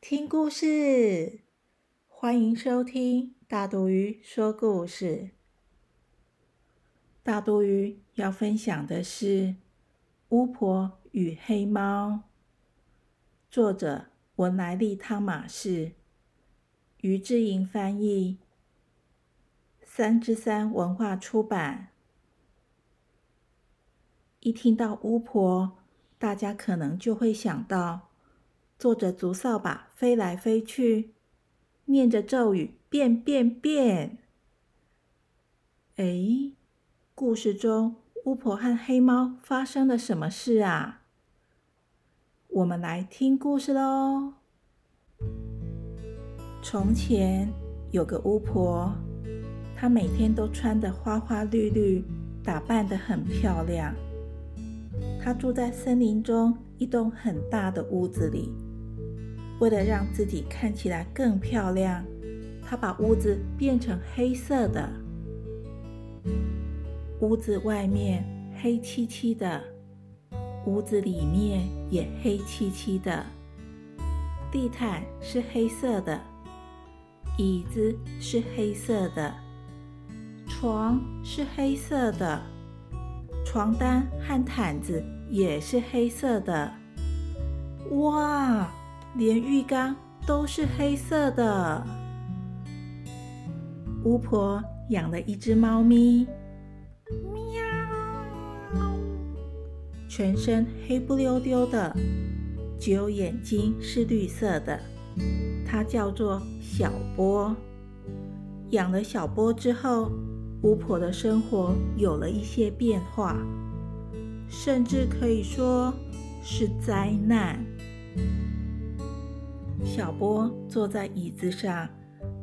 听故事！欢迎收听大肚鱼说故事。大肚鱼要分享的是《巫婆与黑猫》，作者文莱利汤马士，于志莹翻译，三之三文化出版。一听到巫婆，大家可能就会想到。坐着竹扫把飞来飞去，念着咒语变变变。哎，故事中巫婆和黑猫发生了什么事啊？我们来听故事喽。从前有个巫婆，她每天都穿得花花绿绿，打扮得很漂亮。她住在森林中一栋很大的屋子里。为了让自己看起来更漂亮，她把屋子变成黑色的。屋子外面黑漆漆的，屋子里面也黑漆漆的。地毯是黑色的，椅子是黑色的，床是黑色的，床单和毯子也是黑色的。哇！连浴缸都是黑色的。巫婆养了一只猫咪，喵，全身黑不溜丢的，只有眼睛是绿色的。它叫做小波。养了小波之后，巫婆的生活有了一些变化，甚至可以说是灾难。小波坐在椅子上，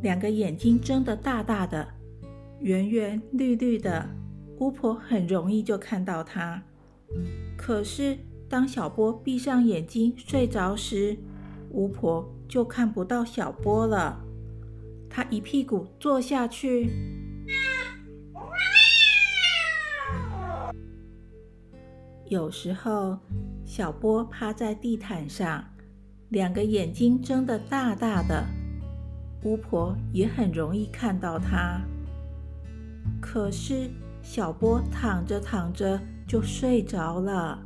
两个眼睛睁得大大的，圆圆绿绿的。巫婆很容易就看到它。可是当小波闭上眼睛睡着时，巫婆就看不到小波了。她一屁股坐下去。有时候，小波趴在地毯上。两个眼睛睁得大大的，巫婆也很容易看到它。可是小波躺着躺着就睡着了。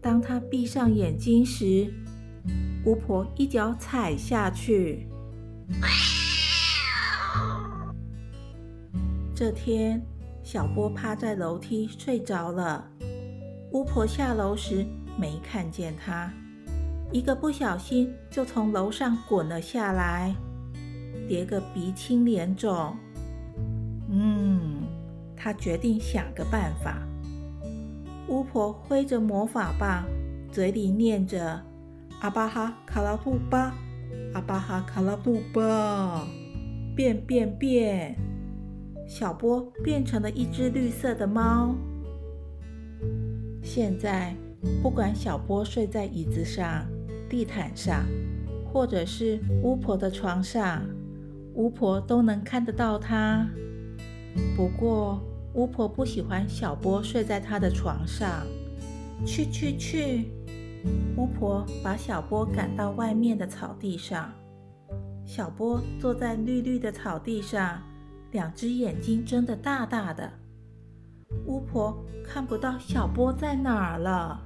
当他闭上眼睛时，巫婆一脚踩下去。这天，小波趴在楼梯睡着了。巫婆下楼时没看见他。一个不小心就从楼上滚了下来，叠个鼻青脸肿。嗯，他决定想个办法。巫婆挥着魔法棒，嘴里念着“阿巴哈卡拉布巴，阿巴哈卡拉布巴”，变变变，小波变成了一只绿色的猫。现在，不管小波睡在椅子上。地毯上，或者是巫婆的床上，巫婆都能看得到她。不过，巫婆不喜欢小波睡在她的床上。去去去！巫婆把小波赶到外面的草地上。小波坐在绿绿的草地上，两只眼睛睁得大大的。巫婆看不到小波在哪儿了。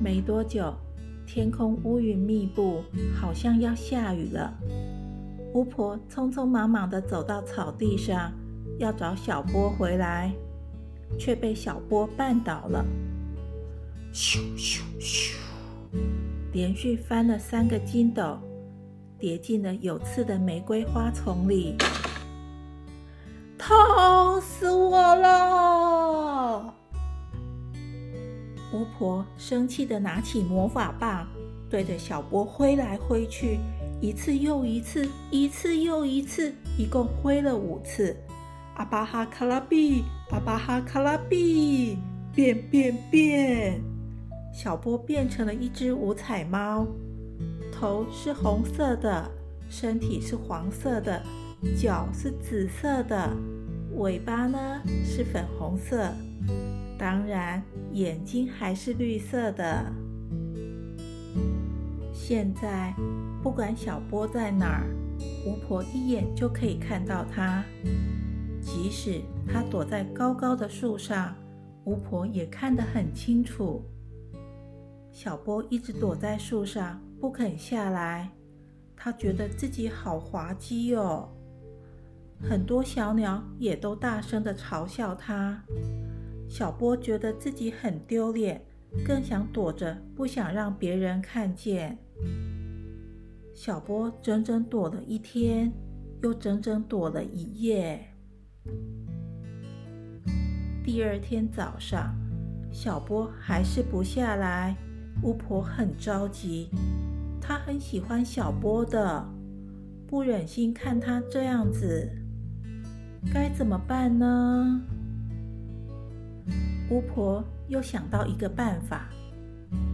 没多久，天空乌云密布，好像要下雨了。巫婆匆匆忙忙地走到草地上，要找小波回来，却被小波绊倒了。咻咻咻！连续翻了三个筋斗，跌进了有刺的玫瑰花丛里。痛死我了！巫婆生气的拿起魔法棒，对着小波挥来挥去，一次又一次，一次又一次，一共挥了五次。阿巴哈卡拉比，阿巴哈卡拉比，变变变！小波变成了一只五彩猫，头是红色的，身体是黄色的，脚是紫色的，尾巴呢是粉红色，当然眼睛还是绿色的。现在不管小波在哪儿，巫婆一眼就可以看到它。即使它躲在高高的树上，巫婆也看得很清楚。小波一直躲在树上不肯下来，他觉得自己好滑稽哦。很多小鸟也都大声地嘲笑他。小波觉得自己很丢脸，更想躲着，不想让别人看见。小波整整躲了一天，又整整躲了一夜。第二天早上，小波还是不下来。巫婆很着急，她很喜欢小波的，不忍心看他这样子，该怎么办呢？巫婆又想到一个办法，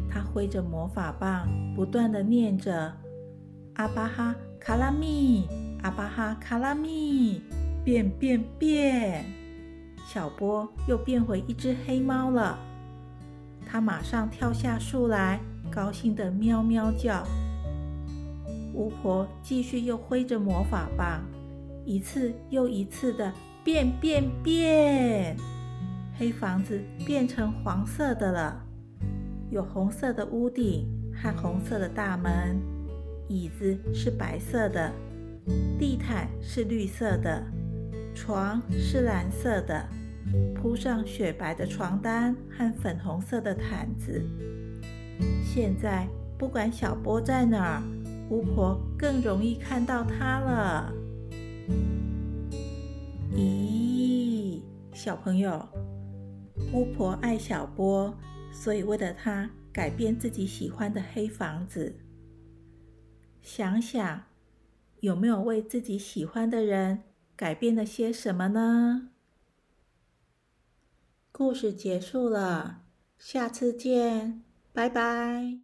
她挥着魔法棒，不断的念着“阿巴哈卡拉米，阿巴哈卡拉米，变变变”，小波又变回一只黑猫了。他马上跳下树来，高兴的喵喵叫。巫婆继续又挥着魔法棒，一次又一次的变变变，黑房子变成黄色的了，有红色的屋顶和红色的大门，椅子是白色的，地毯是绿色的，床是蓝色的。铺上雪白的床单和粉红色的毯子。现在不管小波在哪儿，巫婆更容易看到他了。咦，小朋友，巫婆爱小波，所以为了他改变自己喜欢的黑房子。想想有没有为自己喜欢的人改变了些什么呢？故事结束了，下次见，拜拜。